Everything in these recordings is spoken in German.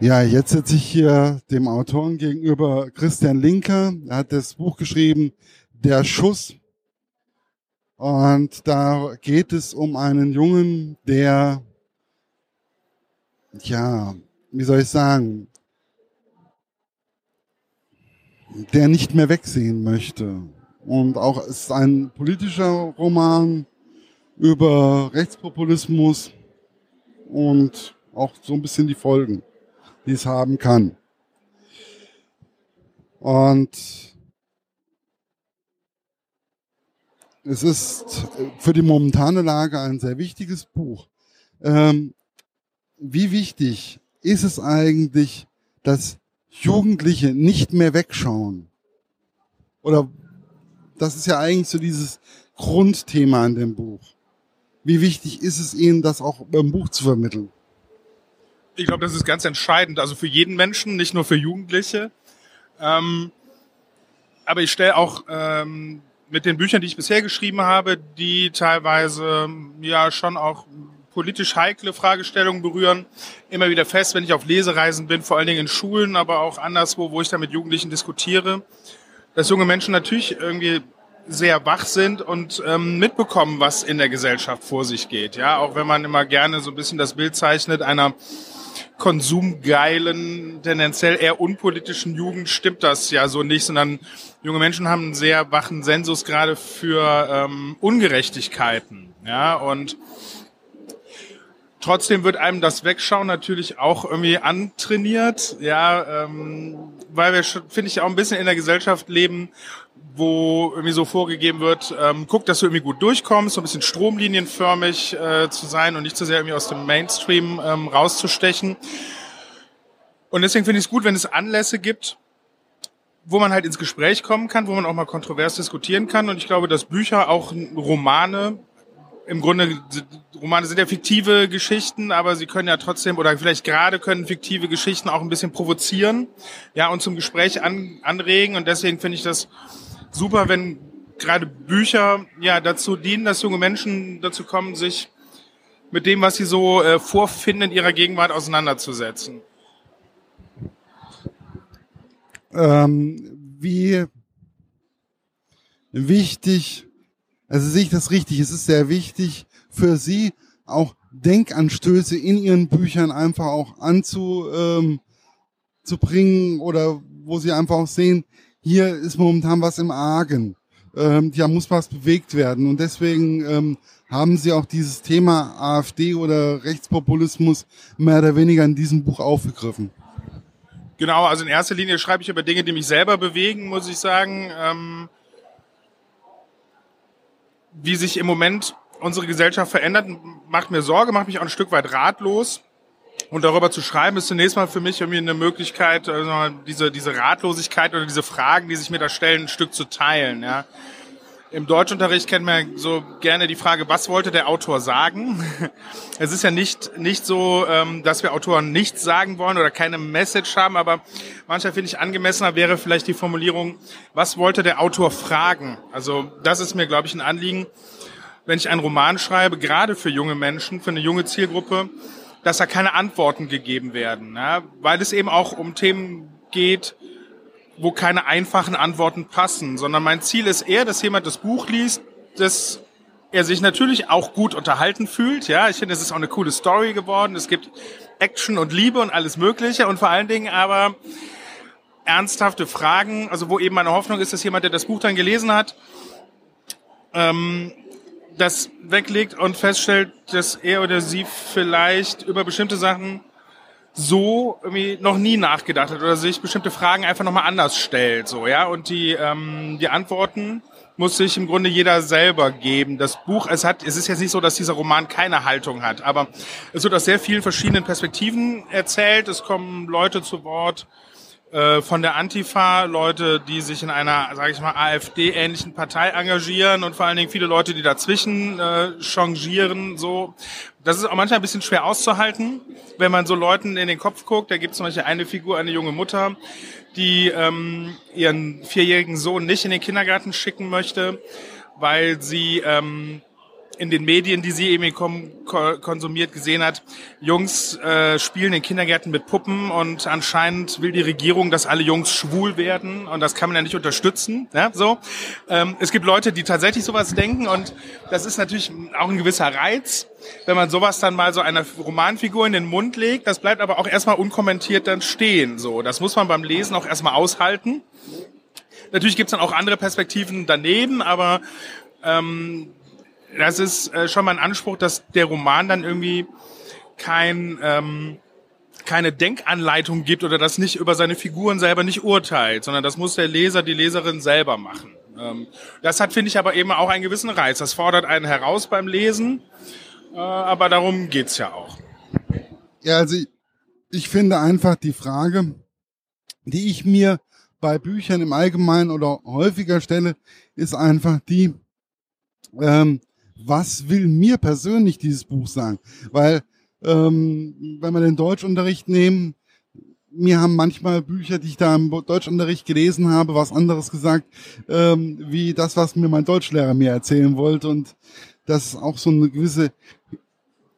Ja, jetzt sitze ich hier dem Autoren gegenüber Christian Linker. Er hat das Buch geschrieben, Der Schuss. Und da geht es um einen Jungen, der, ja, wie soll ich sagen, der nicht mehr wegsehen möchte. Und auch es ist ein politischer Roman über Rechtspopulismus und auch so ein bisschen die Folgen die es haben kann. Und es ist für die momentane Lage ein sehr wichtiges Buch. Ähm, wie wichtig ist es eigentlich, dass Jugendliche nicht mehr wegschauen? Oder das ist ja eigentlich so dieses Grundthema an dem Buch. Wie wichtig ist es Ihnen, das auch beim Buch zu vermitteln? Ich glaube, das ist ganz entscheidend, also für jeden Menschen, nicht nur für Jugendliche. Ähm, aber ich stelle auch ähm, mit den Büchern, die ich bisher geschrieben habe, die teilweise ja schon auch politisch heikle Fragestellungen berühren, immer wieder fest, wenn ich auf Lesereisen bin, vor allen Dingen in Schulen, aber auch anderswo, wo ich da mit Jugendlichen diskutiere, dass junge Menschen natürlich irgendwie sehr wach sind und ähm, mitbekommen, was in der Gesellschaft vor sich geht. Ja, auch wenn man immer gerne so ein bisschen das Bild zeichnet einer konsumgeilen, tendenziell eher unpolitischen Jugend stimmt das ja so nicht, sondern junge Menschen haben einen sehr wachen Sensus gerade für ähm, Ungerechtigkeiten. Ja, und trotzdem wird einem das Wegschauen natürlich auch irgendwie antrainiert, ja, ähm, weil wir, finde ich, auch ein bisschen in der Gesellschaft leben, wo irgendwie so vorgegeben wird, ähm, guck, dass du irgendwie gut durchkommst, so ein bisschen stromlinienförmig äh, zu sein und nicht zu sehr irgendwie aus dem Mainstream ähm, rauszustechen. Und deswegen finde ich es gut, wenn es Anlässe gibt, wo man halt ins Gespräch kommen kann, wo man auch mal kontrovers diskutieren kann. Und ich glaube, dass Bücher, auch Romane, im Grunde, Romane sind ja fiktive Geschichten, aber sie können ja trotzdem, oder vielleicht gerade können fiktive Geschichten auch ein bisschen provozieren, ja, und zum Gespräch an, anregen. Und deswegen finde ich das super, wenn gerade Bücher ja dazu dienen, dass junge Menschen dazu kommen, sich mit dem, was sie so äh, vorfinden, in ihrer Gegenwart auseinanderzusetzen. Ähm, wie wichtig, also sehe ich das richtig, es ist sehr wichtig für Sie auch Denkanstöße in Ihren Büchern einfach auch anzubringen ähm, oder wo Sie einfach auch sehen, hier ist momentan was im Argen. Ähm, ja, muss was bewegt werden. Und deswegen ähm, haben sie auch dieses Thema AfD oder Rechtspopulismus mehr oder weniger in diesem Buch aufgegriffen. Genau, also in erster Linie schreibe ich über Dinge, die mich selber bewegen, muss ich sagen. Ähm, wie sich im Moment unsere Gesellschaft verändert, macht mir Sorge, macht mich auch ein Stück weit ratlos. Und darüber zu schreiben, ist zunächst mal für mich irgendwie eine Möglichkeit, also diese, diese Ratlosigkeit oder diese Fragen, die sich mir da stellen, ein Stück zu teilen. Ja. Im Deutschunterricht kennt man so gerne die Frage, was wollte der Autor sagen? Es ist ja nicht, nicht so, ähm, dass wir Autoren nichts sagen wollen oder keine Message haben, aber manchmal finde ich angemessener wäre vielleicht die Formulierung, was wollte der Autor fragen? Also das ist mir, glaube ich, ein Anliegen, wenn ich einen Roman schreibe, gerade für junge Menschen, für eine junge Zielgruppe, dass da keine Antworten gegeben werden, ja, weil es eben auch um Themen geht, wo keine einfachen Antworten passen, sondern mein Ziel ist eher, dass jemand das Buch liest, dass er sich natürlich auch gut unterhalten fühlt. Ja, ich finde, es ist auch eine coole Story geworden. Es gibt Action und Liebe und alles Mögliche und vor allen Dingen aber ernsthafte Fragen, also wo eben meine Hoffnung ist, dass jemand, der das Buch dann gelesen hat, ähm, das weglegt und feststellt, dass er oder sie vielleicht über bestimmte Sachen so irgendwie noch nie nachgedacht hat oder sich bestimmte Fragen einfach nochmal anders stellt, so, ja. Und die, ähm, die Antworten muss sich im Grunde jeder selber geben. Das Buch, es hat, es ist jetzt nicht so, dass dieser Roman keine Haltung hat, aber es wird aus sehr vielen verschiedenen Perspektiven erzählt. Es kommen Leute zu Wort, von der Antifa, Leute, die sich in einer, sage ich mal, AfD-ähnlichen Partei engagieren und vor allen Dingen viele Leute, die dazwischen äh, changieren. So, das ist auch manchmal ein bisschen schwer auszuhalten, wenn man so Leuten in den Kopf guckt. Da gibt es zum Beispiel eine Figur, eine junge Mutter, die ähm, ihren vierjährigen Sohn nicht in den Kindergarten schicken möchte, weil sie ähm, in den Medien, die sie eben konsumiert, gesehen hat, Jungs äh, spielen in Kindergärten mit Puppen und anscheinend will die Regierung, dass alle Jungs schwul werden und das kann man ja nicht unterstützen. Ja, so. Ähm, es gibt Leute, die tatsächlich sowas denken und das ist natürlich auch ein gewisser Reiz, wenn man sowas dann mal so einer Romanfigur in den Mund legt. Das bleibt aber auch erstmal unkommentiert dann stehen. So, das muss man beim Lesen auch erstmal aushalten. Natürlich gibt's dann auch andere Perspektiven daneben, aber ähm, das ist äh, schon mal ein Anspruch, dass der Roman dann irgendwie kein ähm, keine Denkanleitung gibt oder das nicht über seine Figuren selber nicht urteilt, sondern das muss der Leser, die Leserin selber machen. Ähm, das hat, finde ich, aber eben auch einen gewissen Reiz. Das fordert einen heraus beim Lesen, äh, aber darum geht's ja auch. Ja, also ich, ich finde einfach die Frage, die ich mir bei Büchern im Allgemeinen oder häufiger stelle, ist einfach die, ähm, was will mir persönlich dieses Buch sagen? Weil, ähm, wenn wir den Deutschunterricht nehmen, mir haben manchmal Bücher, die ich da im Deutschunterricht gelesen habe, was anderes gesagt, ähm, wie das, was mir mein Deutschlehrer mir erzählen wollte. Und das ist auch so eine gewisse,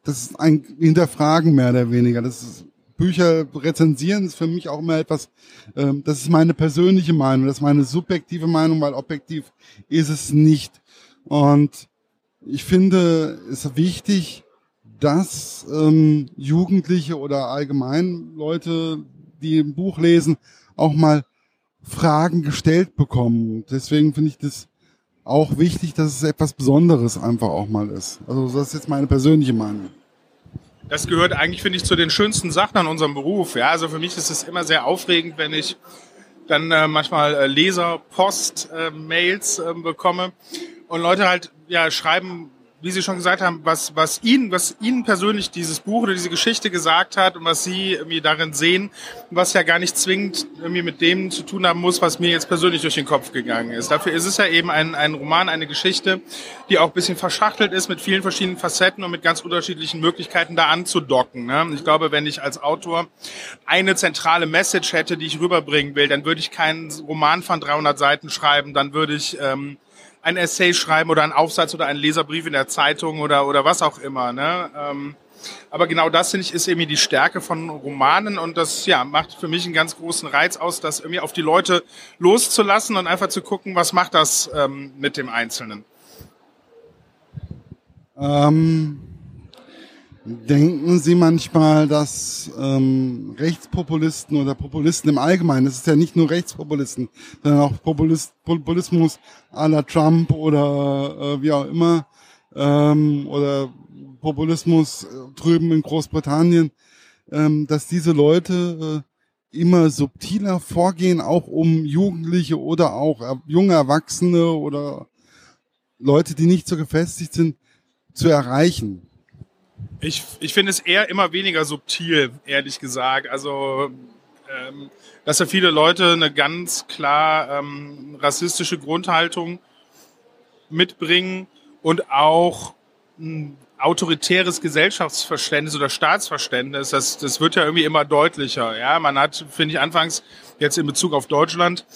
das ist ein Hinterfragen mehr oder weniger. Das ist, Bücher rezensieren ist für mich auch immer etwas, ähm, das ist meine persönliche Meinung, das ist meine subjektive Meinung, weil objektiv ist es nicht. Und ich finde es wichtig, dass ähm, Jugendliche oder allgemein Leute, die ein Buch lesen, auch mal Fragen gestellt bekommen. Deswegen finde ich das auch wichtig, dass es etwas Besonderes einfach auch mal ist. Also das ist jetzt meine persönliche Meinung. Das gehört eigentlich, finde ich, zu den schönsten Sachen an unserem Beruf. Ja, also für mich ist es immer sehr aufregend, wenn ich dann äh, manchmal äh, Leser-Post-Mails äh, bekomme und Leute halt ja schreiben, wie Sie schon gesagt haben, was, was Ihnen, was Ihnen persönlich dieses Buch oder diese Geschichte gesagt hat und was Sie irgendwie darin sehen, was ja gar nicht zwingend irgendwie mit dem zu tun haben muss, was mir jetzt persönlich durch den Kopf gegangen ist. Dafür ist es ja eben ein, ein Roman, eine Geschichte, die auch ein bisschen verschachtelt ist mit vielen verschiedenen Facetten und mit ganz unterschiedlichen Möglichkeiten da anzudocken. Ne? Ich glaube, wenn ich als Autor eine zentrale Message hätte, die ich rüberbringen will, dann würde ich keinen Roman von 300 Seiten schreiben, dann würde ich ähm, ein Essay schreiben oder einen Aufsatz oder einen Leserbrief in der Zeitung oder, oder was auch immer. Ne? Ähm, aber genau das, finde ich, ist irgendwie die Stärke von Romanen und das ja, macht für mich einen ganz großen Reiz aus, das irgendwie auf die Leute loszulassen und einfach zu gucken, was macht das ähm, mit dem Einzelnen. Ähm, Denken Sie manchmal, dass ähm, Rechtspopulisten oder Populisten im Allgemeinen, das ist ja nicht nur Rechtspopulisten, sondern auch Populist, Populismus à la Trump oder äh, wie auch immer, ähm, oder Populismus äh, drüben in Großbritannien, ähm, dass diese Leute äh, immer subtiler vorgehen, auch um Jugendliche oder auch junge Erwachsene oder Leute, die nicht so gefestigt sind, zu erreichen. Ich, ich finde es eher immer weniger subtil, ehrlich gesagt. Also, ähm, dass ja viele Leute eine ganz klar ähm, rassistische Grundhaltung mitbringen und auch ein autoritäres Gesellschaftsverständnis oder Staatsverständnis, das, das wird ja irgendwie immer deutlicher. Ja, man hat, finde ich, anfangs jetzt in Bezug auf Deutschland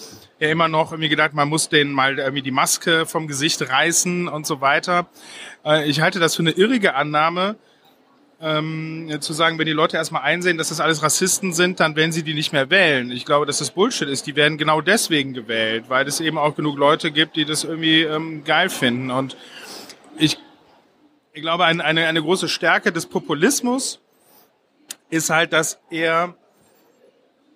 ja immer noch irgendwie gedacht, man muss denen mal irgendwie die Maske vom Gesicht reißen und so weiter. Äh, ich halte das für eine irrige Annahme, ähm, zu sagen, wenn die Leute erstmal einsehen, dass das alles Rassisten sind, dann werden sie die nicht mehr wählen. Ich glaube, dass das Bullshit ist. Die werden genau deswegen gewählt, weil es eben auch genug Leute gibt, die das irgendwie ähm, geil finden. Und ich, ich glaube, eine, eine, eine große Stärke des Populismus ist halt, dass er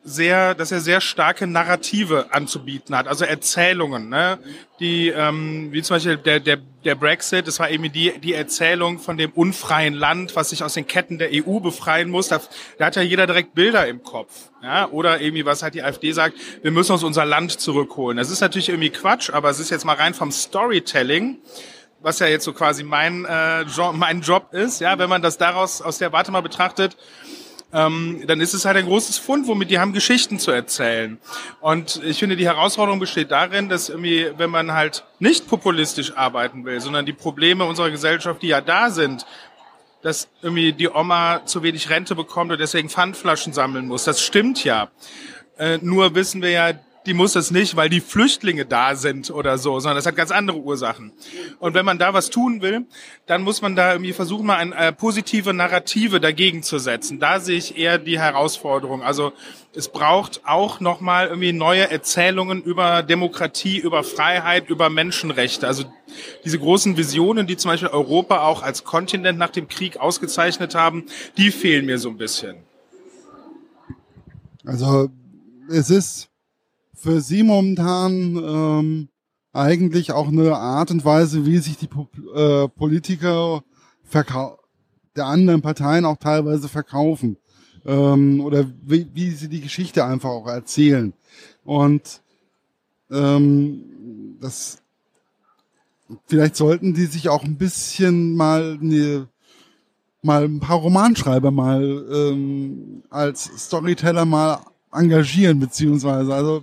sehr, dass er sehr starke Narrative anzubieten hat, also Erzählungen, ne? die ähm, wie zum Beispiel der, der, der Brexit, das war eben die, die Erzählung von dem unfreien Land, was sich aus den Ketten der EU befreien muss. Da, da hat ja jeder direkt Bilder im Kopf, ja? oder irgendwie was halt die AfD sagt, wir müssen uns unser Land zurückholen. Das ist natürlich irgendwie Quatsch, aber es ist jetzt mal rein vom Storytelling was ja jetzt so quasi mein, äh, mein Job ist, ja, wenn man das daraus aus der Warte mal betrachtet, ähm, dann ist es halt ein großes Fund, womit die haben Geschichten zu erzählen. Und ich finde, die Herausforderung besteht darin, dass irgendwie, wenn man halt nicht populistisch arbeiten will, sondern die Probleme unserer Gesellschaft, die ja da sind, dass irgendwie die Oma zu wenig Rente bekommt und deswegen Pfandflaschen sammeln muss. Das stimmt ja. Äh, nur wissen wir ja, die muss das nicht, weil die Flüchtlinge da sind oder so, sondern das hat ganz andere Ursachen. Und wenn man da was tun will, dann muss man da irgendwie versuchen, mal eine äh, positive Narrative dagegen zu setzen. Da sehe ich eher die Herausforderung. Also es braucht auch nochmal irgendwie neue Erzählungen über Demokratie, über Freiheit, über Menschenrechte. Also diese großen Visionen, die zum Beispiel Europa auch als Kontinent nach dem Krieg ausgezeichnet haben, die fehlen mir so ein bisschen. Also es ist für Sie momentan ähm, eigentlich auch eine Art und Weise, wie sich die äh, Politiker der anderen Parteien auch teilweise verkaufen ähm, oder wie, wie sie die Geschichte einfach auch erzählen. Und ähm, das vielleicht sollten die sich auch ein bisschen mal eine, mal ein paar Romanschreiber mal ähm, als Storyteller mal engagieren beziehungsweise also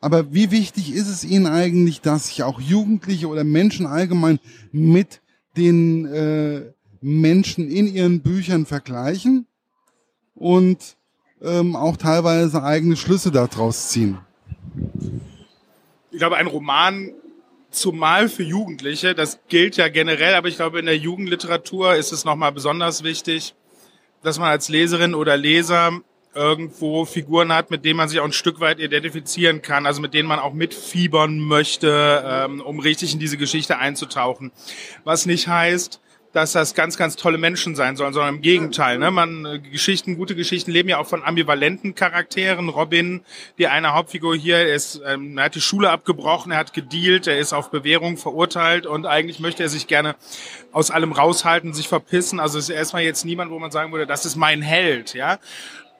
aber wie wichtig ist es Ihnen eigentlich, dass sich auch Jugendliche oder Menschen allgemein mit den äh, Menschen in ihren Büchern vergleichen und ähm, auch teilweise eigene Schlüsse daraus ziehen? Ich glaube, ein Roman zumal für Jugendliche, das gilt ja generell, aber ich glaube, in der Jugendliteratur ist es nochmal besonders wichtig, dass man als Leserin oder Leser irgendwo Figuren hat, mit denen man sich auch ein Stück weit identifizieren kann, also mit denen man auch mitfiebern möchte, ähm, um richtig in diese Geschichte einzutauchen. Was nicht heißt, dass das ganz, ganz tolle Menschen sein sollen, sondern im Gegenteil. Ne? Man, äh, Geschichten, gute Geschichten leben ja auch von ambivalenten Charakteren. Robin, die eine Hauptfigur hier, ist, ähm, hat die Schule abgebrochen, er hat gedealt, er ist auf Bewährung verurteilt und eigentlich möchte er sich gerne aus allem raushalten, sich verpissen. Also ist erstmal jetzt niemand, wo man sagen würde, das ist mein Held, ja.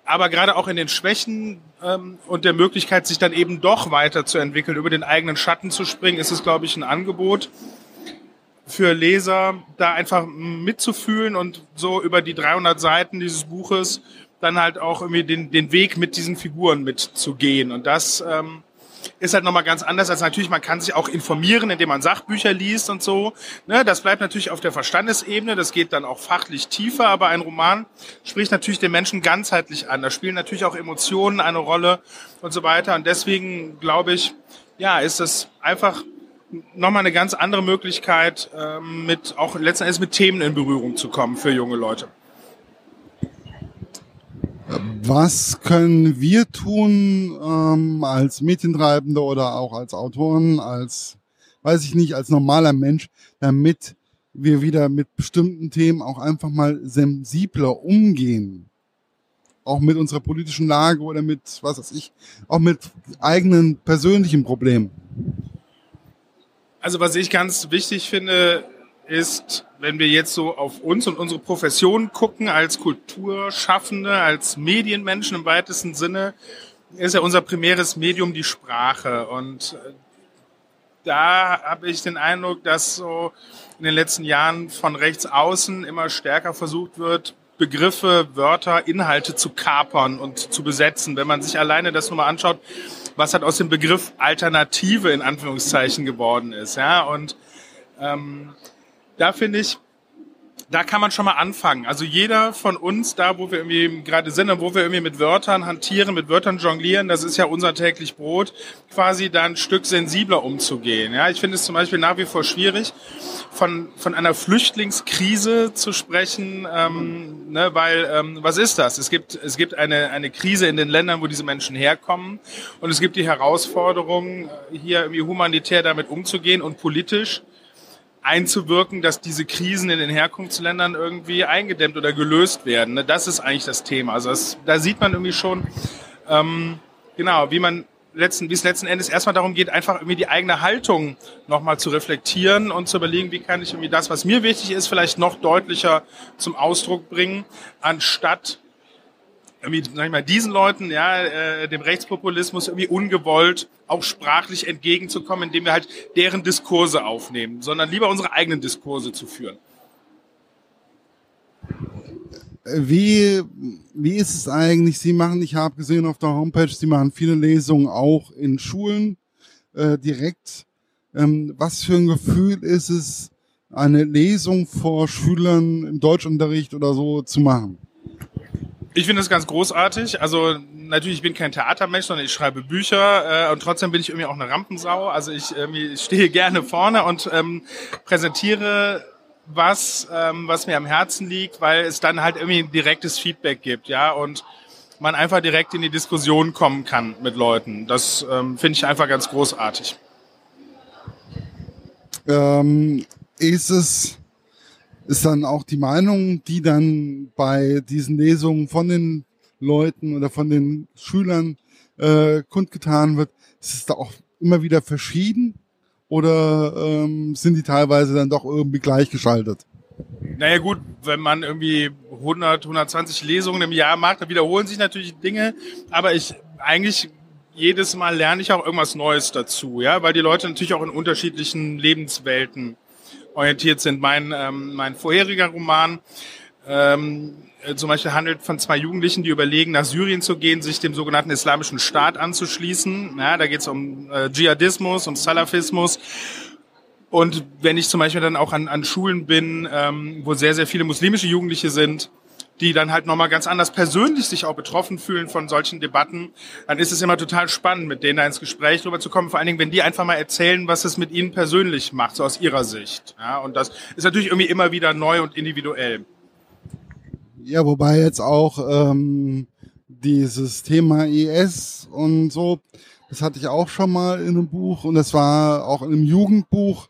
Aber gerade auch in den Schwächen ähm, und der Möglichkeit, sich dann eben doch weiterzuentwickeln, über den eigenen Schatten zu springen, ist es, glaube ich, ein Angebot für Leser, da einfach mitzufühlen und so über die 300 Seiten dieses Buches dann halt auch irgendwie den, den Weg mit diesen Figuren mitzugehen. Und das ähm, ist halt nochmal ganz anders als natürlich, man kann sich auch informieren, indem man Sachbücher liest und so. Ne, das bleibt natürlich auf der Verstandesebene, das geht dann auch fachlich tiefer, aber ein Roman spricht natürlich den Menschen ganzheitlich an. Da spielen natürlich auch Emotionen eine Rolle und so weiter. Und deswegen glaube ich, ja, ist es einfach nochmal eine ganz andere Möglichkeit, ähm, mit auch letzten Endes mit Themen in Berührung zu kommen für junge Leute. Was können wir tun ähm, als Medientreibende oder auch als Autoren, als, weiß ich nicht, als normaler Mensch, damit wir wieder mit bestimmten Themen auch einfach mal sensibler umgehen? Auch mit unserer politischen Lage oder mit, was weiß ich, auch mit eigenen persönlichen Problemen. Also was ich ganz wichtig finde, ist, wenn wir jetzt so auf uns und unsere Profession gucken, als Kulturschaffende, als Medienmenschen im weitesten Sinne, ist ja unser primäres Medium die Sprache. Und äh, da habe ich den Eindruck, dass so in den letzten Jahren von rechts außen immer stärker versucht wird, Begriffe, Wörter, Inhalte zu kapern und zu besetzen. Wenn man sich alleine das nur mal anschaut, was hat aus dem Begriff Alternative in Anführungszeichen geworden ist. Ja, und ähm, da finde ich, da kann man schon mal anfangen. Also jeder von uns, da wo wir irgendwie gerade sind und wo wir irgendwie mit Wörtern hantieren, mit Wörtern jonglieren, das ist ja unser täglich Brot, quasi da ein Stück sensibler umzugehen. Ja, ich finde es zum Beispiel nach wie vor schwierig, von, von einer Flüchtlingskrise zu sprechen, ähm, ne, weil ähm, was ist das? Es gibt, es gibt eine, eine Krise in den Ländern, wo diese Menschen herkommen und es gibt die Herausforderung, hier irgendwie humanitär damit umzugehen und politisch einzuwirken, dass diese Krisen in den Herkunftsländern irgendwie eingedämmt oder gelöst werden. Ne? Das ist eigentlich das Thema. Also das, da sieht man irgendwie schon, ähm, genau, wie man letzten, wie es letzten Endes erstmal darum geht, einfach irgendwie die eigene Haltung nochmal zu reflektieren und zu überlegen, wie kann ich irgendwie das, was mir wichtig ist, vielleicht noch deutlicher zum Ausdruck bringen, anstatt irgendwie, sag ich mal, diesen Leuten, ja, äh, dem Rechtspopulismus irgendwie ungewollt auch sprachlich entgegenzukommen, indem wir halt deren Diskurse aufnehmen, sondern lieber unsere eigenen Diskurse zu führen. Wie, wie ist es eigentlich? Sie machen, ich habe gesehen auf der Homepage, Sie machen viele Lesungen auch in Schulen äh, direkt. Ähm, was für ein Gefühl ist es, eine Lesung vor Schülern im Deutschunterricht oder so zu machen? Ich finde es ganz großartig. Also natürlich, ich bin kein Theatermensch, sondern ich schreibe Bücher äh, und trotzdem bin ich irgendwie auch eine Rampensau. Also ich, irgendwie, ich stehe gerne vorne und ähm, präsentiere was, ähm, was mir am Herzen liegt, weil es dann halt irgendwie ein direktes Feedback gibt, ja, und man einfach direkt in die Diskussion kommen kann mit Leuten. Das ähm, finde ich einfach ganz großartig. Ähm, ist es ist dann auch die Meinung, die dann bei diesen Lesungen von den Leuten oder von den Schülern äh, kundgetan wird, ist es da auch immer wieder verschieden oder ähm, sind die teilweise dann doch irgendwie gleichgeschaltet? Naja gut, wenn man irgendwie 100, 120 Lesungen im Jahr macht, dann wiederholen sich natürlich Dinge, aber ich eigentlich jedes Mal lerne ich auch irgendwas Neues dazu, ja, weil die Leute natürlich auch in unterschiedlichen Lebenswelten orientiert sind. Mein, ähm, mein vorheriger Roman ähm, äh, zum Beispiel handelt von zwei Jugendlichen, die überlegen, nach Syrien zu gehen, sich dem sogenannten Islamischen Staat anzuschließen. Ja, da geht es um äh, Dschihadismus, um Salafismus. Und wenn ich zum Beispiel dann auch an, an Schulen bin, ähm, wo sehr, sehr viele muslimische Jugendliche sind, die dann halt nochmal ganz anders persönlich sich auch betroffen fühlen von solchen Debatten, dann ist es immer total spannend, mit denen da ins Gespräch drüber zu kommen. Vor allen Dingen, wenn die einfach mal erzählen, was es mit ihnen persönlich macht, so aus ihrer Sicht. Ja, und das ist natürlich irgendwie immer wieder neu und individuell. Ja, wobei jetzt auch ähm, dieses Thema IS und so, das hatte ich auch schon mal in einem Buch und das war auch in einem Jugendbuch.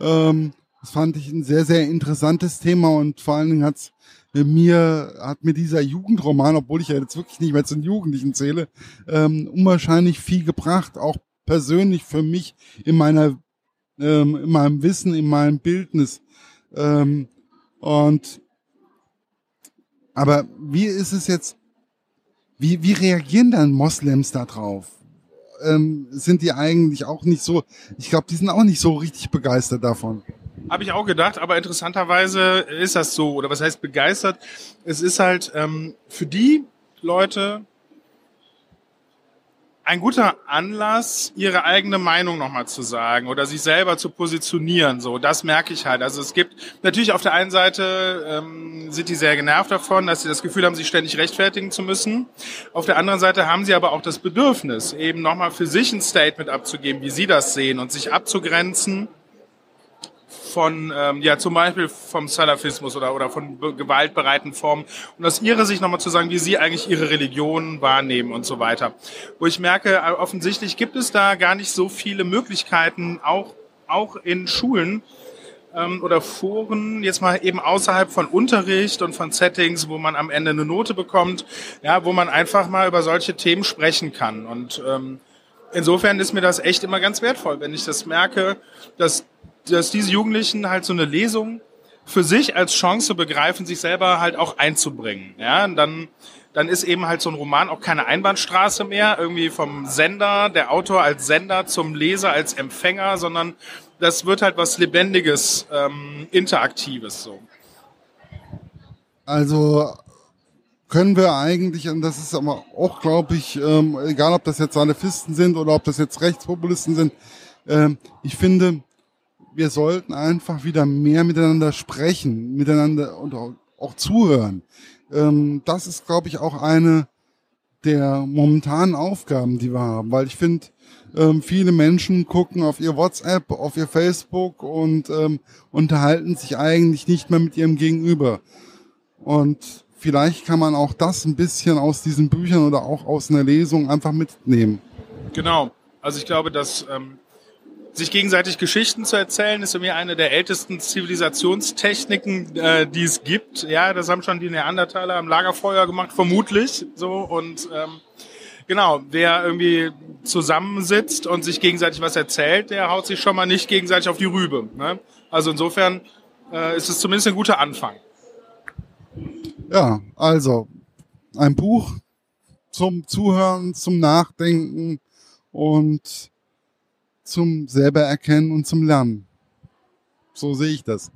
Ähm, das fand ich ein sehr, sehr interessantes Thema und vor allen Dingen hat's mir hat mir dieser Jugendroman, obwohl ich ja jetzt wirklich nicht mehr zu den Jugendlichen zähle, ähm, unwahrscheinlich viel gebracht, auch persönlich für mich in meiner, ähm, in meinem Wissen, in meinem Bildnis. Ähm, und aber wie ist es jetzt? Wie, wie reagieren dann Moslems da drauf? Ähm, sind die eigentlich auch nicht so? Ich glaube, die sind auch nicht so richtig begeistert davon. Habe ich auch gedacht, aber interessanterweise ist das so, oder was heißt begeistert? Es ist halt ähm, für die Leute ein guter Anlass, ihre eigene Meinung nochmal zu sagen oder sich selber zu positionieren. So, das merke ich halt. Also es gibt natürlich auf der einen Seite ähm, sind die sehr genervt davon, dass sie das Gefühl haben, sich ständig rechtfertigen zu müssen. Auf der anderen Seite haben sie aber auch das Bedürfnis, eben nochmal für sich ein Statement abzugeben, wie sie das sehen und sich abzugrenzen von, ähm, ja, zum Beispiel vom Salafismus oder, oder von gewaltbereiten Formen und aus ihrer Sicht nochmal zu sagen, wie sie eigentlich ihre Religion wahrnehmen und so weiter. Wo ich merke, äh, offensichtlich gibt es da gar nicht so viele Möglichkeiten, auch, auch in Schulen, ähm, oder Foren, jetzt mal eben außerhalb von Unterricht und von Settings, wo man am Ende eine Note bekommt, ja, wo man einfach mal über solche Themen sprechen kann. Und ähm, insofern ist mir das echt immer ganz wertvoll, wenn ich das merke, dass dass diese Jugendlichen halt so eine Lesung für sich als Chance begreifen, sich selber halt auch einzubringen. Ja, und dann, dann ist eben halt so ein Roman auch keine Einbahnstraße mehr, irgendwie vom Sender, der Autor als Sender zum Leser als Empfänger, sondern das wird halt was Lebendiges, ähm, Interaktives so. Also können wir eigentlich, und das ist aber auch, glaube ich, ähm, egal ob das jetzt Salafisten sind oder ob das jetzt Rechtspopulisten sind, ähm, ich finde, wir sollten einfach wieder mehr miteinander sprechen, miteinander und auch, auch zuhören. Ähm, das ist, glaube ich, auch eine der momentanen Aufgaben, die wir haben, weil ich finde, ähm, viele Menschen gucken auf ihr WhatsApp, auf ihr Facebook und ähm, unterhalten sich eigentlich nicht mehr mit ihrem Gegenüber. Und vielleicht kann man auch das ein bisschen aus diesen Büchern oder auch aus einer Lesung einfach mitnehmen. Genau. Also ich glaube, dass ähm, sich gegenseitig Geschichten zu erzählen, ist mich eine der ältesten Zivilisationstechniken, äh, die es gibt. Ja, das haben schon die Neandertaler am Lagerfeuer gemacht, vermutlich. So und ähm, genau, wer irgendwie zusammensitzt und sich gegenseitig was erzählt, der haut sich schon mal nicht gegenseitig auf die Rübe. Ne? Also insofern äh, ist es zumindest ein guter Anfang. Ja, also ein Buch zum Zuhören, zum Nachdenken und zum selber erkennen und zum Lernen. So sehe ich das.